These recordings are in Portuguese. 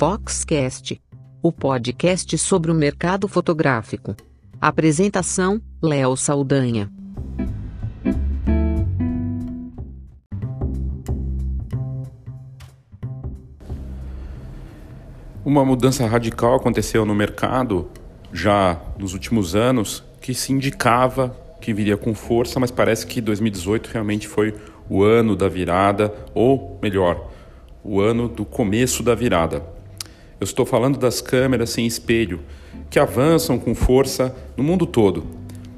Foxcast, o podcast sobre o mercado fotográfico. Apresentação: Léo Saldanha. Uma mudança radical aconteceu no mercado já nos últimos anos que se indicava que viria com força, mas parece que 2018 realmente foi o ano da virada, ou melhor, o ano do começo da virada. Eu estou falando das câmeras sem espelho, que avançam com força no mundo todo.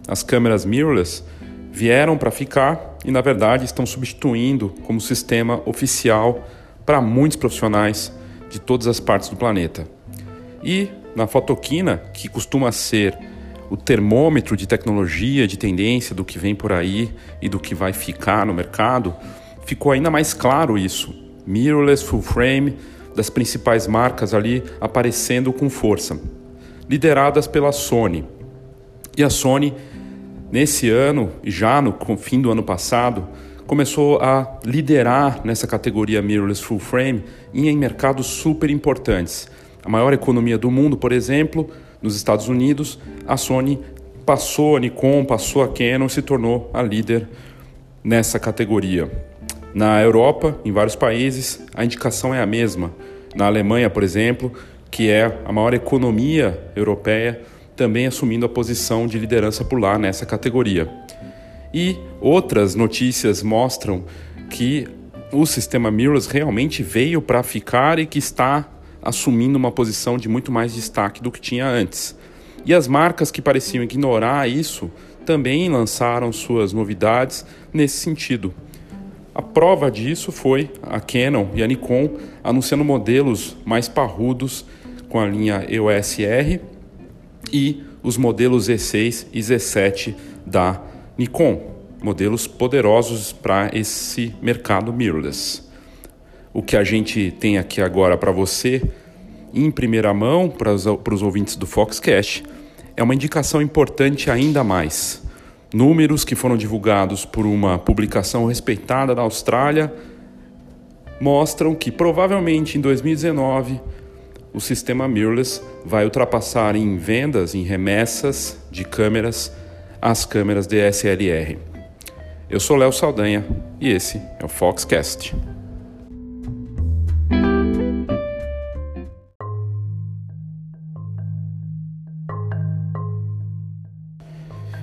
As câmeras mirrorless vieram para ficar e, na verdade, estão substituindo como sistema oficial para muitos profissionais de todas as partes do planeta. E na fotoquina, que costuma ser o termômetro de tecnologia, de tendência do que vem por aí e do que vai ficar no mercado, ficou ainda mais claro isso. Mirrorless, full frame, das principais marcas ali aparecendo com força, lideradas pela Sony. E a Sony, nesse ano e já no fim do ano passado, começou a liderar nessa categoria mirrorless full frame em mercados super importantes. A maior economia do mundo, por exemplo, nos Estados Unidos, a Sony passou a Nikon, passou a Canon e se tornou a líder nessa categoria. Na Europa, em vários países, a indicação é a mesma. Na Alemanha, por exemplo, que é a maior economia europeia, também assumindo a posição de liderança por lá nessa categoria. E outras notícias mostram que o sistema mirrorless realmente veio para ficar e que está assumindo uma posição de muito mais destaque do que tinha antes. E as marcas que pareciam ignorar isso também lançaram suas novidades nesse sentido. A prova disso foi a Canon e a Nikon anunciando modelos mais parrudos com a linha EOS R e os modelos Z6 e Z7 da Nikon, modelos poderosos para esse mercado mirrorless. O que a gente tem aqui agora para você, em primeira mão, para os ouvintes do Foxcast, é uma indicação importante ainda mais. Números que foram divulgados por uma publicação respeitada da Austrália mostram que provavelmente em 2019 o sistema mirrorless vai ultrapassar em vendas, em remessas de câmeras, as câmeras DSLR. Eu sou Léo Saldanha e esse é o Foxcast.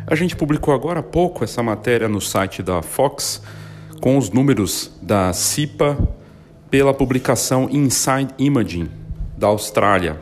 A gente publicou agora há pouco essa matéria no site da Fox com os números da CIPA pela publicação Inside Imaging da Austrália.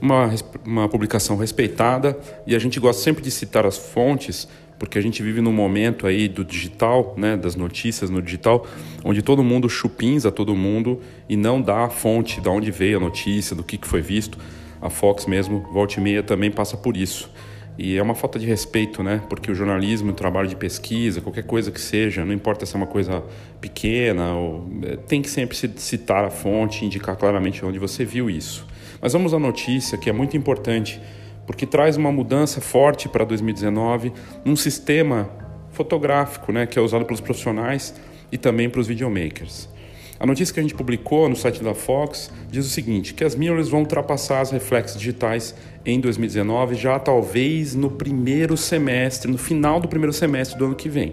Uma, uma publicação respeitada e a gente gosta sempre de citar as fontes porque a gente vive num momento aí do digital, né, das notícias no digital, onde todo mundo chupinza todo mundo e não dá a fonte de onde veio a notícia, do que, que foi visto. A Fox mesmo, volta e meia, também passa por isso. E é uma falta de respeito, né? Porque o jornalismo, o trabalho de pesquisa, qualquer coisa que seja, não importa se é uma coisa pequena, ou, é, tem que sempre citar a fonte, indicar claramente onde você viu isso. Mas vamos à notícia, que é muito importante, porque traz uma mudança forte para 2019 num sistema fotográfico, né? Que é usado pelos profissionais e também para os videomakers. A notícia que a gente publicou no site da Fox diz o seguinte, que as mirrorless vão ultrapassar as reflexos digitais em 2019, já talvez no primeiro semestre, no final do primeiro semestre do ano que vem.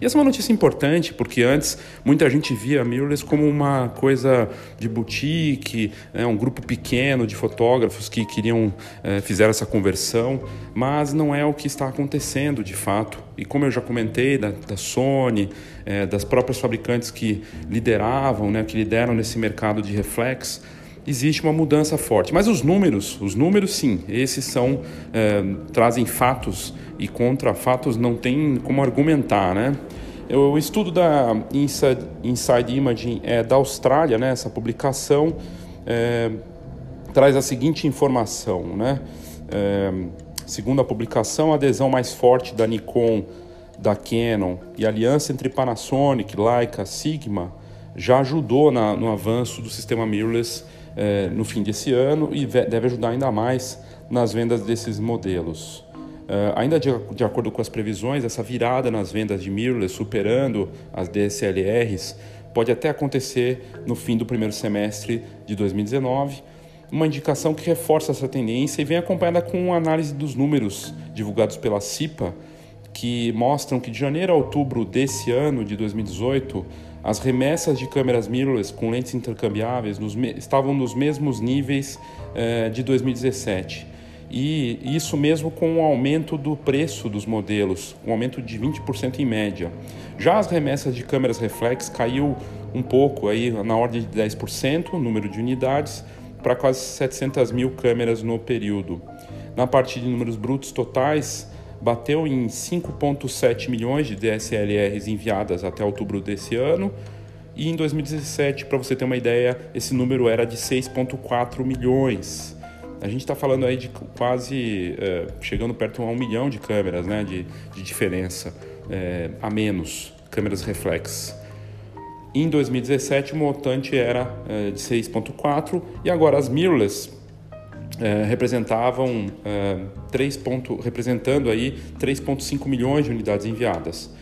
E essa é uma notícia importante, porque antes muita gente via a mirrorless como uma coisa de boutique, né, um grupo pequeno de fotógrafos que queriam é, fizeram essa conversão, mas não é o que está acontecendo de fato. E como eu já comentei da, da Sony, é, das próprias fabricantes que lideravam, né, que lideram nesse mercado de reflex, existe uma mudança forte. Mas os números, os números sim, esses são é, trazem fatos e contra fatos não tem como argumentar, né? O estudo da Inside, Inside Imaging é da Austrália, né? Essa publicação é, traz a seguinte informação, né? É, segundo a publicação, a adesão mais forte da Nikon, da Canon e aliança entre Panasonic, Leica, Sigma já ajudou na, no avanço do sistema mirrorless é, no fim desse ano e deve ajudar ainda mais nas vendas desses modelos. Uh, ainda de, de, acordo com as previsões, essa virada nas vendas de mirrorless superando as DSLRs pode até acontecer no fim do primeiro semestre de 2019 uma indicação que reforça essa tendência e vem acompanhada com análise dos números divulgados pela CIPA, que mostram que de janeiro a outubro desse ano, de 2018, as remessas de câmeras mirrorless com lentes intercambiáveis nos estavam nos mesmos níveis eh, de 2017. E isso mesmo com o aumento do preço dos modelos, um aumento de 20% em média. Já as remessas de câmeras reflex caiu um pouco, aí na ordem de 10%, o número de unidades, para quase 700 mil câmeras no período. Na parte de números brutos totais, bateu em 5,7 milhões de DSLRs enviadas até outubro desse ano. E em 2017, para você ter uma ideia, esse número era de 6,4 milhões. A gente está falando aí de quase é, chegando perto a um milhão de câmeras né, de, de diferença é, a menos, câmeras reflex. Em 2017 o montante era é, de 6.4 e agora as mirrorless é, representavam é, 3 ponto, representando aí 3.5 milhões de unidades enviadas.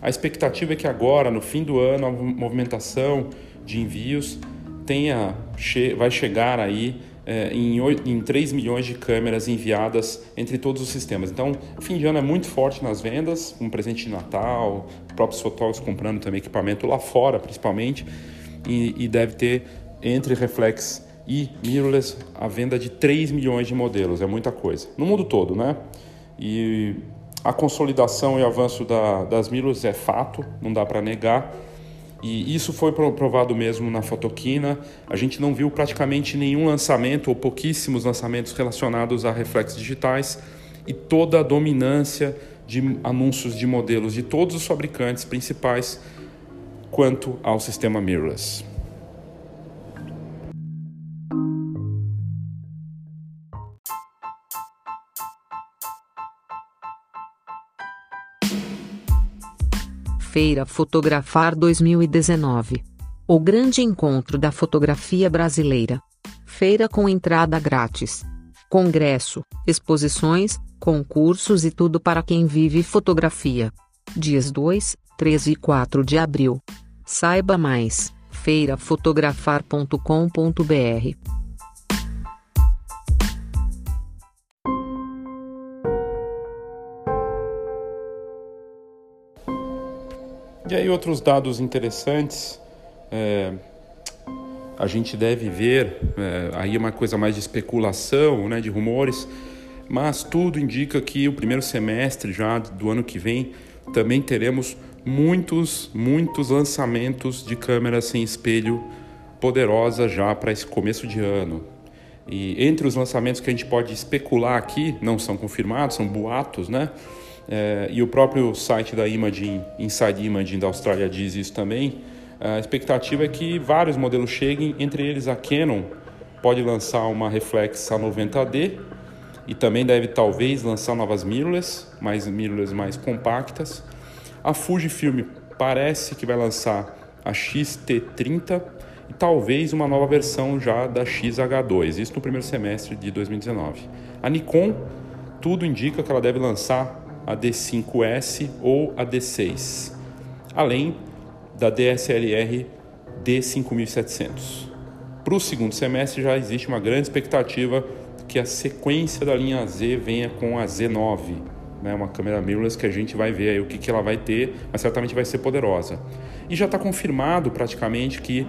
A expectativa é que agora, no fim do ano, a movimentação de envios tenha, vai chegar aí é, em, 8, em 3 milhões de câmeras enviadas entre todos os sistemas. Então, o fim de ano é muito forte nas vendas, um presente de Natal, próprios fotógrafos comprando também equipamento lá fora, principalmente, e, e deve ter entre reflex e mirrorless a venda de 3 milhões de modelos, é muita coisa. No mundo todo, né? E a consolidação e avanço da, das mirrorless é fato, não dá para negar. E isso foi provado mesmo na Fotoquina. A gente não viu praticamente nenhum lançamento ou pouquíssimos lançamentos relacionados a reflexos digitais e toda a dominância de anúncios de modelos de todos os fabricantes principais quanto ao sistema mirrorless. Feira Fotografar 2019. O grande encontro da fotografia brasileira. Feira com entrada grátis. Congresso, exposições, concursos e tudo para quem vive fotografia. Dias 2, 3 e 4 de abril. Saiba mais: feirafotografar.com.br. E aí outros dados interessantes, é, a gente deve ver, é, aí uma coisa mais de especulação, né, de rumores, mas tudo indica que o primeiro semestre já do ano que vem também teremos muitos, muitos lançamentos de câmeras sem espelho poderosa já para esse começo de ano. E entre os lançamentos que a gente pode especular aqui, não são confirmados, são boatos, né? É, e o próprio site da Imaging, Inside Imaging da Austrália diz isso também. A expectativa é que vários modelos cheguem, entre eles a Canon pode lançar uma reflex A90D e também deve talvez lançar novas mirrorless, mais mirrorless mais compactas. A Fujifilm parece que vai lançar a XT30 e talvez uma nova versão já da XH2, isso no primeiro semestre de 2019. A Nikon, tudo indica que ela deve lançar a D5S ou a D6, além da DSLR D5700. Para o segundo semestre já existe uma grande expectativa que a sequência da linha Z venha com a Z9, né, uma câmera mirrorless que a gente vai ver aí o que, que ela vai ter, mas certamente vai ser poderosa. E já está confirmado praticamente que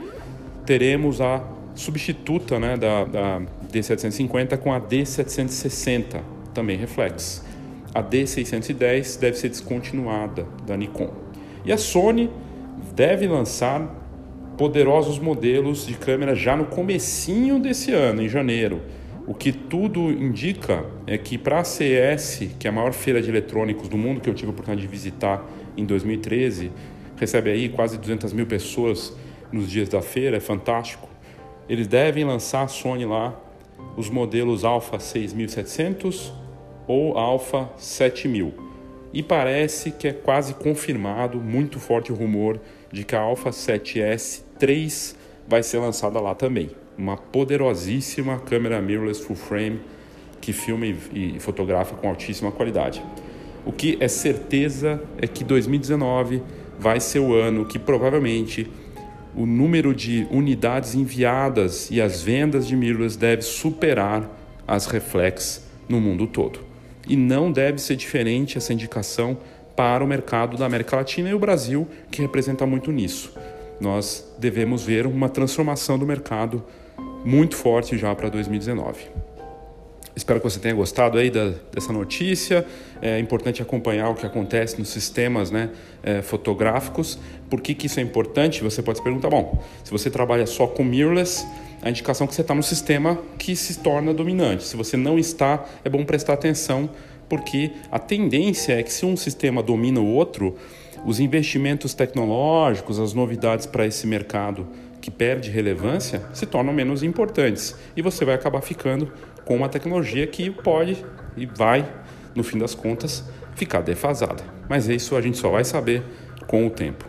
teremos a substituta né, da, da D750 com a D760, também reflex a D610 deve ser descontinuada da Nikon. E a Sony deve lançar poderosos modelos de câmera já no comecinho desse ano, em janeiro. O que tudo indica é que para a CES, que é a maior feira de eletrônicos do mundo que eu tive a oportunidade de visitar em 2013, recebe aí quase 200 mil pessoas nos dias da feira, é fantástico. Eles devem lançar a Sony lá os modelos Alpha 6700, ou Alpha 7000. E parece que é quase confirmado, muito forte o rumor de que a Alpha 7S 3 vai ser lançada lá também. Uma poderosíssima câmera mirrorless full frame que filma e fotografa com altíssima qualidade. O que é certeza é que 2019 vai ser o ano que provavelmente o número de unidades enviadas e as vendas de mirrorless deve superar as reflex no mundo todo. E não deve ser diferente essa indicação para o mercado da América Latina e o Brasil, que representa muito nisso. Nós devemos ver uma transformação do mercado muito forte já para 2019. Espero que você tenha gostado aí da, dessa notícia. É importante acompanhar o que acontece nos sistemas né, é, fotográficos. Por que, que isso é importante? Você pode se perguntar, bom, se você trabalha só com mirrorless, a indicação é que você está no sistema que se torna dominante. Se você não está, é bom prestar atenção, porque a tendência é que se um sistema domina o outro, os investimentos tecnológicos, as novidades para esse mercado que perde relevância se tornam menos importantes e você vai acabar ficando com uma tecnologia que pode e vai, no fim das contas, ficar defasada. Mas isso a gente só vai saber com o tempo.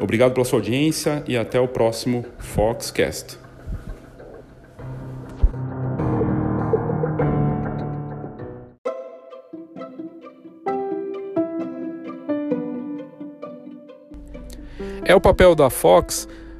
Obrigado pela sua audiência e até o próximo Foxcast. É o papel da Fox